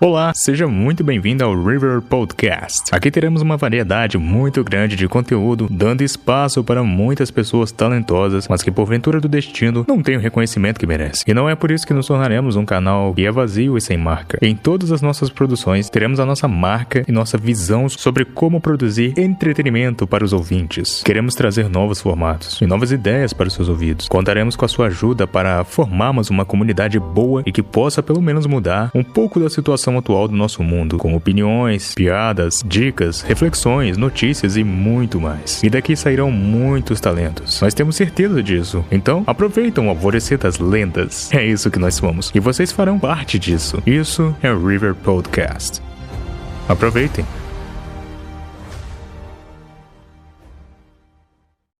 Olá, seja muito bem-vindo ao River Podcast. Aqui teremos uma variedade muito grande de conteúdo, dando espaço para muitas pessoas talentosas, mas que porventura do destino não têm o reconhecimento que merecem. E não é por isso que nos tornaremos um canal que é vazio e sem marca. Em todas as nossas produções, teremos a nossa marca e nossa visão sobre como produzir entretenimento para os ouvintes. Queremos trazer novos formatos e novas ideias para os seus ouvidos. Contaremos com a sua ajuda para formarmos uma comunidade boa e que possa pelo menos mudar um pouco da situação situação atual do nosso mundo, com opiniões, piadas, dicas, reflexões, notícias e muito mais. E daqui sairão muitos talentos. Nós temos certeza disso. Então, aproveitem o alvorecer das lendas. É isso que nós somos. E vocês farão parte disso. Isso é o River Podcast. Aproveitem.